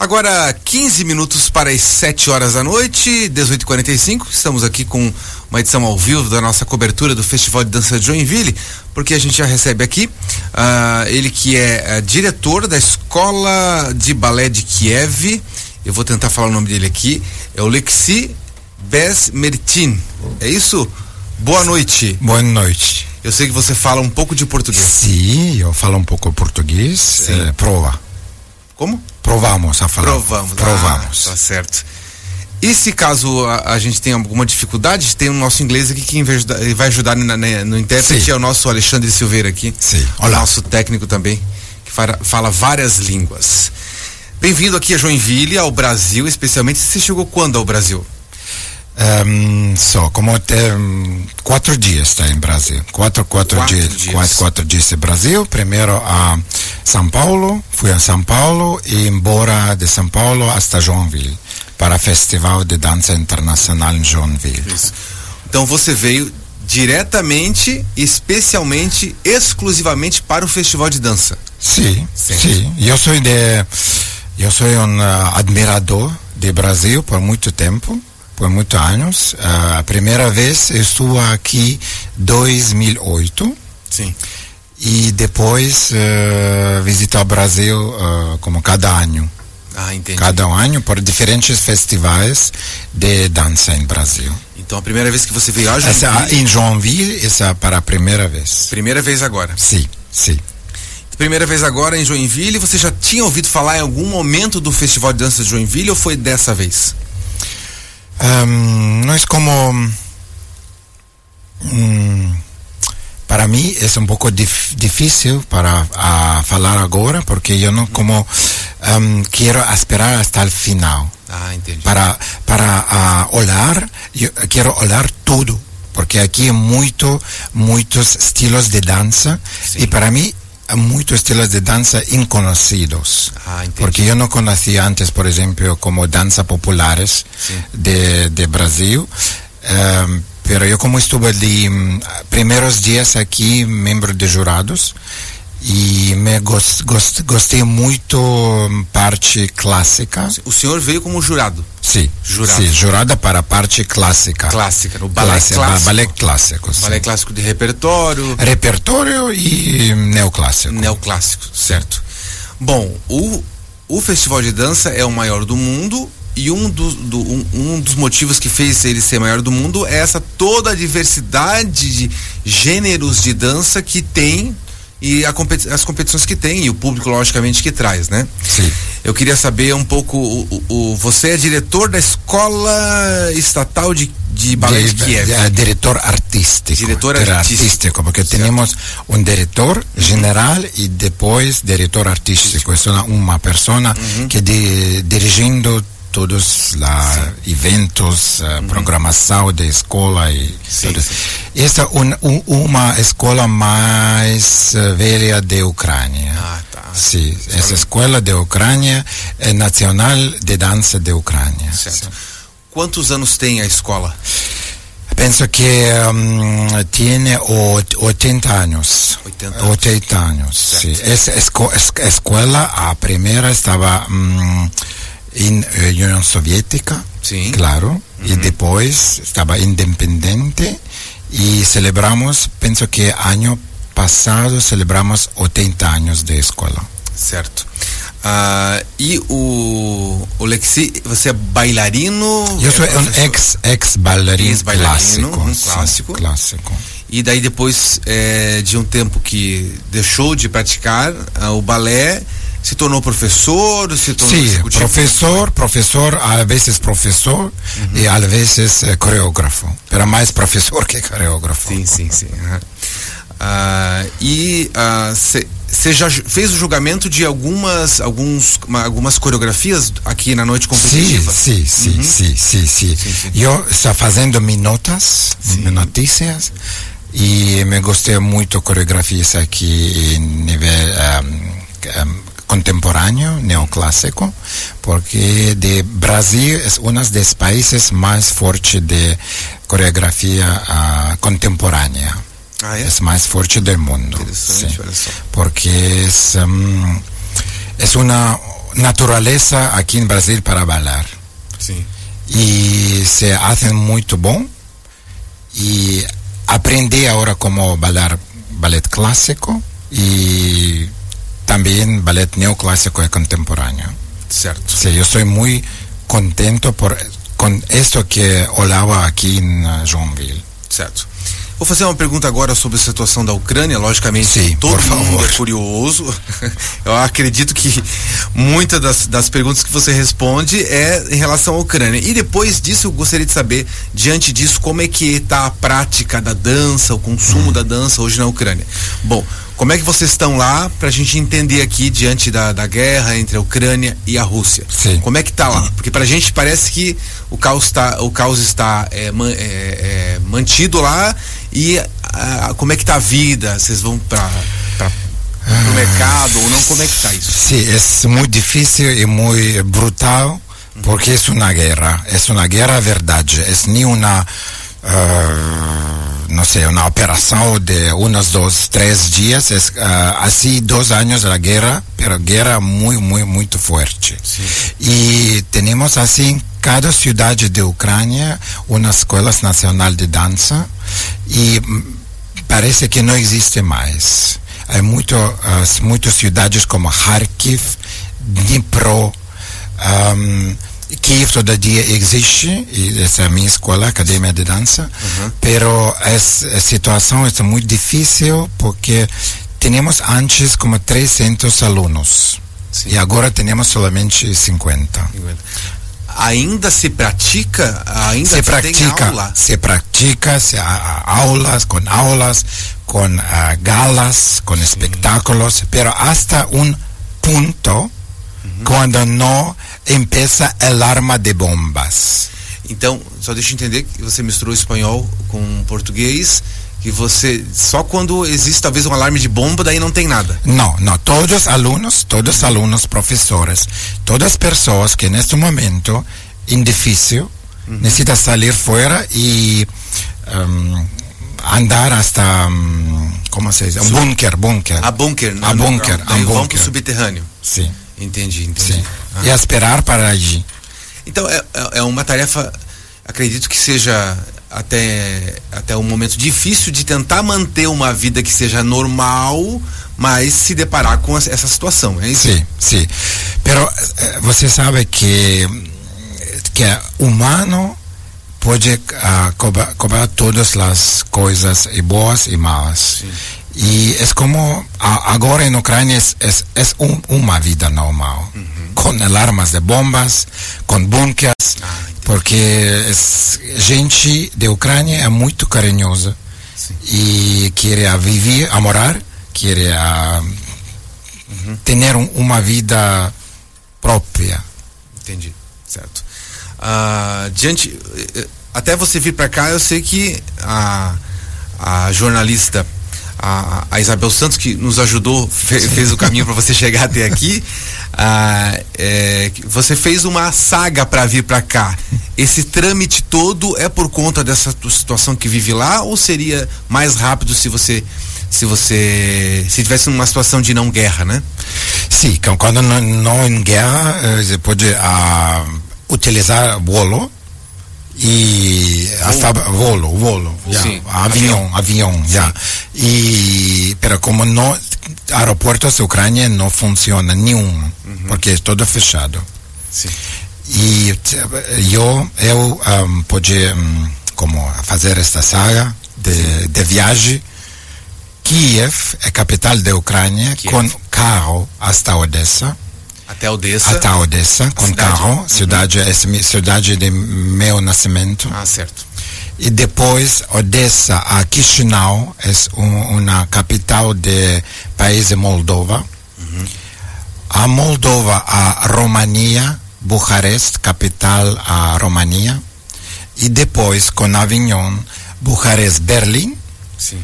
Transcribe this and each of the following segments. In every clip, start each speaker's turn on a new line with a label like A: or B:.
A: Agora, 15 minutos para as 7 horas da noite, 18h45. Estamos aqui com uma edição ao vivo da nossa cobertura do Festival de Dança de Joinville, porque a gente já recebe aqui uh, ele que é uh, diretor da Escola de Balé de Kiev. Eu vou tentar falar o nome dele aqui. É o Lexi Besmertin. É isso? Boa noite.
B: Boa noite.
A: Eu sei que você fala um pouco de português.
B: Sim, eu falo um pouco português. É, prova.
A: Como?
B: Provamos a falar.
A: Provamos.
B: Provamos.
A: Ah, tá certo. E se caso a, a, gente tenha alguma dificuldade, tem o nosso inglês aqui que vai ajudar na, na, no intérprete, Sim. é o nosso Alexandre Silveira aqui.
B: Sim.
A: Olá. Nosso técnico também, que fala, fala várias línguas. Bem-vindo aqui a Joinville, ao Brasil, especialmente. Você chegou quando ao Brasil?
B: Um, só como até um, quatro dias está em Brasil quatro quatro, quatro dias, dias, quatro quatro dias em Brasil primeiro a São Paulo fui a São Paulo e embora de São Paulo até Joinville para o Festival de Dança Internacional em Joinville
A: Isso. então você veio diretamente especialmente exclusivamente para o Festival de Dança
B: sim sim, sim. eu sou de eu sou um uh, admirador de Brasil por muito tempo por muitos anos. Uh, a primeira vez eu estou aqui 2008.
A: Sim.
B: E depois uh, visitar o Brasil uh, como cada ano.
A: Ah, entendi.
B: Cada ano por diferentes festivais de dança em Brasil.
A: Então a primeira vez que você veio a Joinville?
B: Essa, em Joinville, essa é para a primeira vez.
A: Primeira vez agora?
B: Sim, sim.
A: Primeira vez agora em Joinville, você já tinha ouvido falar em algum momento do Festival de Dança de Joinville ou foi dessa vez?
B: Um, no es como um, para mí es un poco dif difícil para uh, falar agora porque yo no como um, quiero esperar hasta el final
A: ah,
B: para para uh, olhar yo quiero olhar todo porque aquí hay mucho muchos estilos de danza sí. y para mí muchos estilos de danza inconocidos.
A: Ah,
B: porque yo no conocía antes, por ejemplo, como danza populares
A: sí.
B: de, de, Brasil. Um, pero yo como estuve de um, primeros días aquí, miembro de jurados, e me gost, gost, gostei muito parte clássica.
A: O senhor veio como jurado?
B: Sim,
A: jurado.
B: Sim, jurada para a parte clássica.
A: Clássica, no balé clássico. clássico.
B: Balé clássico.
A: Balé clássico de repertório.
B: Repertório e neoclássico.
A: Neoclássico, certo. Bom, o, o festival de dança é o maior do mundo e um, do, do, um, um, dos motivos que fez ele ser maior do mundo é essa toda a diversidade de gêneros de dança que tem e competi as competições que tem e o público logicamente que traz, né?
B: Sim.
A: Eu queria saber um pouco o, o, o você é diretor da escola estatal de de balé de, de Kiev.
B: É, diretor artístico.
A: Diretor artístico.
B: artístico porque certo. temos um diretor general e depois diretor artístico. É uma pessoa
A: uhum.
B: que de, dirigindo todos os eventos, uh, uhum. programação da escola e
A: sim,
B: sim. Essa é un, un, uma escola mais uh, velha da Ucrânia.
A: Ah, tá.
B: Sim, essa escola da Ucrânia é nacional de dança da Ucrânia.
A: Certo. Quantos anos tem a escola?
B: Penso que um, tem 80 anos.
A: 80 anos.
B: 80 anos, sim. Essa esco escola, a primeira estava... Um, em uh, União Soviética,
A: Sim.
B: claro,
A: uhum.
B: e depois estava independente e celebramos, penso que ano passado celebramos 80 anos de escola.
A: Certo. Uh, e o, o Lexi, você é bailarino?
B: Eu sou um ex, ex bailarino,
A: ex -bailarino
B: clássico,
A: um clássico.
B: Sim, clássico.
A: E daí depois é, de um tempo que deixou de praticar uh, o balé, se tornou professor, se tornou
B: Sim, professor, professor, às vezes professor uhum. e às vezes eh, coreógrafo. Era mais professor que coreógrafo.
A: Sim, sim, sim. Uhum. Uh, e você uh, já fez o julgamento de algumas, alguns, uma, algumas coreografias aqui na noite competitiva?
B: Sim, sim, uhum. sim, sim, sim, sim, sim. Eu estou fazendo minutas, notícias e me gostei muito coreografias aqui em nível um, um, contemporâneo, neoclássico, porque de Brasil é um dos países mais fortes de coreografia uh, contemporânea.
A: Ah, é?
B: é mais forte do mundo. Porque é, um, uma natureza aqui no Brasil para bailar.
A: Sim.
B: E se fazem muito bom. E aprender agora como bailar ballet clássico e também ballet neoclássico e contemporâneo.
A: Certo.
B: Sim, eu estou muito contento por com isso que olhava aqui em Joinville.
A: Certo. Vou fazer uma pergunta agora sobre a situação da Ucrânia. Logicamente,
B: Sim,
A: todo
B: por
A: mundo
B: favor.
A: é curioso. Eu acredito que muitas das, das perguntas que você responde é em relação à Ucrânia. E depois disso, eu gostaria de saber, diante disso, como é que está a prática da dança, o consumo da dança hoje na Ucrânia. Bom, como é que vocês estão lá para a gente entender aqui diante da, da guerra entre a Ucrânia e a Rússia?
B: Sim.
A: Como é que tá lá? Porque para a gente parece que o caos está, o caos está é, man- é, é, mantido lá e ah, como é que tá a vida? Vocês vão para o mercado ou não? Como é que tá isso?
B: Sim, é muito difícil e muito brutal porque é uma guerra. É uma guerra verdade. É nem uma, ah, não sei, uma operação de uns dois, três dias. É ah, assim dois anos da guerra, pero guerra muito, muito, muito forte. E temos assim cada cidade de Ucrânia uma escola nacional de dança e parece que não existe mais. Há muito, as, muitas cidades como Kharkiv, Dnipro, um, Kiev todavia existe, e essa é a minha escola, Academia de Dança, pero es- a situação é muito difícil porque temos antes como 300 alunos
A: Sim.
B: e agora temos somente 50.
A: Ainda se pratica? Ainda
B: se pratica,
A: aula?
B: se pratica, se há aulas, com aulas, com ah, galas, com espetáculos, pero hasta um ponto quando não empieza el arma de bombas.
A: Então, só deixa eu entender que você misturou espanhol com português, que você só quando existe talvez um alarme de bomba, daí não tem nada.
B: Não, não, todos os alunos, todos os alunos, professores, todas as pessoas que neste momento, em difícil, necessitam sair fora e um, andar hasta, um, como se diz, um bunker, bunker.
A: A bunker,
B: A
A: no-
B: bunker,
A: daí
B: a
A: vão pro
B: bunker.
A: subterrâneo.
B: Sim,
A: Entendi, entendi.
B: sim.
A: Ah.
B: E esperar para agir.
A: Então é, é- é uma tarefa, acredito que seja até, até um momento difícil de tentar manter uma vida que seja normal, mas se deparar com essa- situação, é isso?
B: Sim, sim. Pero eh, você sabe que que é humano pode ah, cobrar, cobrar todas as coisas e boas e malas.
A: Sim.
B: E é como a- agora em Ucrânia é, é, é um, uma vida normal, com alarmas de bombas, com bunkers,
A: Ah,
B: porque es- gente de Ucrânia é muito carinhosa
A: Sim.
B: e quer a viver, a morar, quer a ter um, uma vida própria.
A: Entendi, certo. Ah, diante, eh, eh, até você vir para cá, eu sei que a, a jornalista, a, a Isabel Santos, que nos ajudou, fe- fez o caminho para você chegar até aqui, ah, é, você fez uma saga para vir para cá. Esse trâmite todo é por conta dessa tu- situação que vive lá ou seria mais rápido se você se você se tivesse numa situação de não guerra, né?
B: Sim, quando não, não em guerra, eh, você pode ah, utilizar volo e hasta volo, volo, avião, avião, já. E pero como não aeroportos da Ucrânia não funciona nenhum, porque é todo fechado.
A: Sim.
B: E eu eu um, pude um, como fazer esta saga de, de viagem. Kiev é capital da Ucrânia
A: Kiev.
B: com carro hasta Odessa,
A: Até Odessa.
B: até Odessa com
A: cidade.
B: carro, cidade é mi- cidade de meu nascimento.
A: Ah, certo.
B: E depois Odessa a Chisinau é um, uma capital de país de Moldova. A Moldova a Romania, Bucarest, capital a Romania. E depois com Avignon, Bucarest, Berlim.
A: Sim.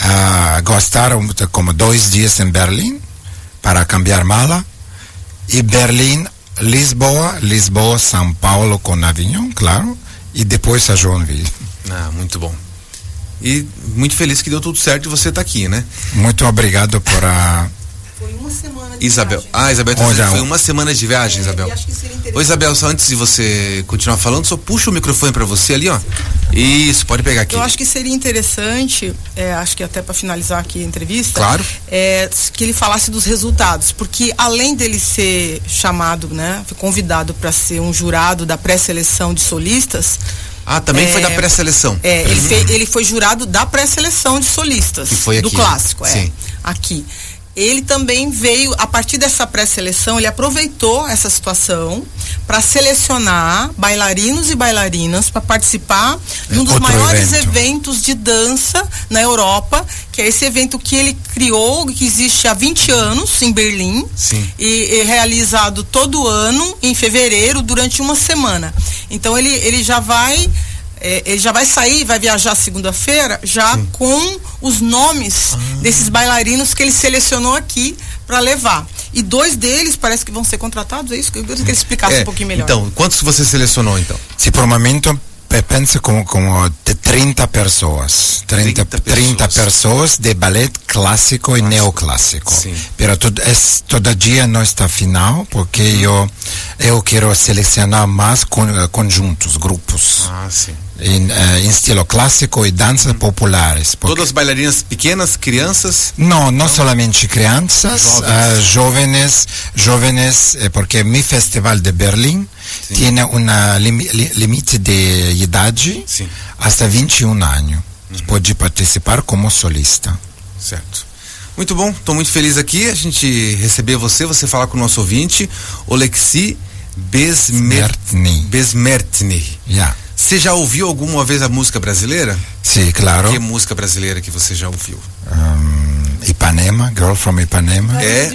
B: Ah, gostaram como dois dias em Berlim para cambiar mala. E Berlim, Lisboa, Lisboa, São Paulo com Avignon, claro. E depois a Joinville.
A: Ah, muito bom. E muito feliz que deu tudo certo e você está aqui, né?
B: Muito obrigado por a.
C: Foi uma semana
A: Isabel. Ah, Isabel, tá dizendo que foi uma semana de viagem, Isabel. Ô Isabel, só antes de você continuar falando, só puxa o microfone para você ali, ó. Isso, pode pegar aqui.
C: Eu acho que seria interessante, é, acho que até para finalizar aqui a entrevista,
A: claro.
C: é, que ele falasse dos resultados, porque além dele ser chamado, né, foi convidado para ser um jurado da pré-seleção de solistas,
A: ah, também é, foi da pré-seleção.
C: É, ele, fez, ele foi jurado da pré-seleção de solistas.
A: Que foi aqui,
C: do clássico, é.
A: Sim.
C: Aqui ele também veio, a partir dessa pré-seleção, ele aproveitou essa situação para selecionar bailarinos e bailarinas para participar de um dos
B: Outro
C: maiores
B: evento.
C: eventos de dança na Europa, que é esse evento que ele criou, que existe há 20 anos em Berlim,
A: Sim.
C: E, e realizado todo ano em fevereiro durante uma semana. Então ele, ele já vai é, ele já vai sair, vai viajar segunda-feira, já
A: Sim.
C: com os nomes
A: Ah.
C: desses bailarinos que ele selecionou aqui para levar. E dois deles parece que vão ser contratados, é isso? Eu queria que ele explicasse
A: É,
C: um pouquinho melhor.
A: Então, quantos você selecionou então?
B: Sì, por momento pe- penso como, como de 30 pessoas. 30,
A: 30
B: 30
A: pessoas.
B: de ballet clássico e neoclássico.
A: Sim.
B: Pero tod, es, todavía no está final, porque eu, eu quero selecionar mais con, conjuntos, grupos,
A: Ah, sim.
B: Em, eh, em estilo clássico e danças populares. porque-
A: Todas bailarinas pequenas, crianças?
B: No, no solamente crianças,
A: Jovens.
B: ah, jóvenes, jóvenes, eh, porque mi festival de Berlim
A: Sim.
B: tiene una limi- li- limite de idade
A: Sim.
B: hasta 21 anos. Pode participar como solista.
A: Certo. Muito bom, estou muito feliz aqui a gente receber você, você falar com o nosso ouvinte, Olexi Besmertny.
B: Smertny.
A: Besmertny.
B: Yeah.
A: Você já ouviu alguma vez a música brasileira?
B: Sim, claro.
A: Que música brasileira que você já ouviu?
B: Um, Ipanema, Girl from Ipanema.
A: É.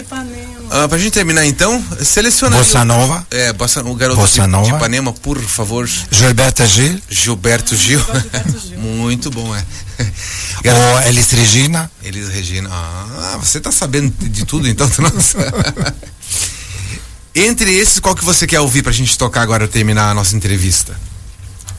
A: Ah, pra gente terminar então, seleciona aí
B: Bossa
A: o-
B: Nova,
A: É, bossa, o garoto
B: Bossa
A: de,
B: Nova.
A: de Ipanema, por favor,
B: Gilberta Gil,
A: Gilberto Gil. muito bom, é.
B: ou Elis Regina.
A: Elis Regina. Ah, você tá sabendo de tudo então, nossa. Entre esses, qual que você quer ouvir pra gente tocar agora terminar a nossa entrevista?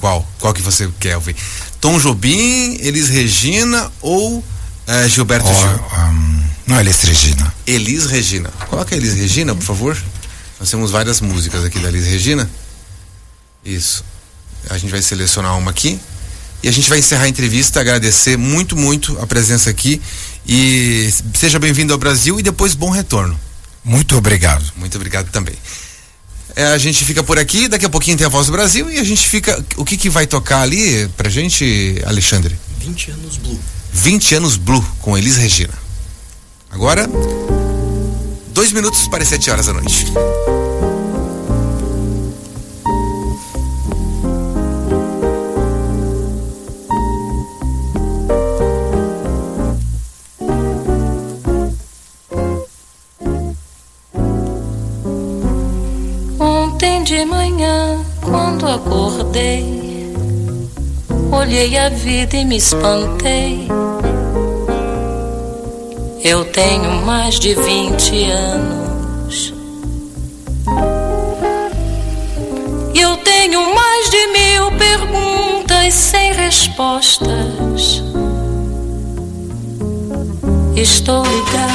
A: Qual? Qual que você quer ouvir? Tom Jobim, Elis Regina ou eh, Gilberto
B: Ou,
A: Gil?
B: um, não, Elis Regina.
A: Elis Regina. Coloca Elis Regina, por favor. Nós temos várias músicas aqui da Elis Regina. Isso. A gente vai selecionar uma aqui. E a gente vai encerrar a entrevista, agradecer muito, muito a presença aqui. E seja bem-vindo ao Brasil e depois bom retorno.
B: Muito obrigado.
A: Muito obrigado também. É, a gente fica por aqui, daqui a pouquinho tem a Voz do Brasil e a gente fica. O que, que vai tocar ali pra gente, Alexandre?
D: 20 anos Blue.
A: 20 anos Blue com Elis Regina. Agora, dois minutos para as 7 horas da noite.
E: Acordei, olhei a vida e me espantei. Eu tenho mais de 20 anos. E eu tenho mais de mil perguntas sem respostas. Estou ligada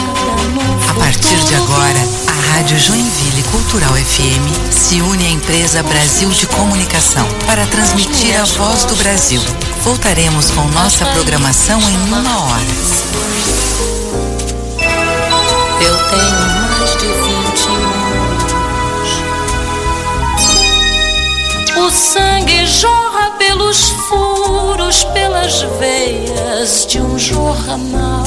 E: no
F: A partir de agora, Rádio Joinville Cultural FM se une à empresa Brasil de Comunicação para transmitir a voz do Brasil. Voltaremos com nossa programação em uma hora.
E: Eu tenho mais de 20 anos. O sangue jorra pelos furos, pelas veias de um jornal.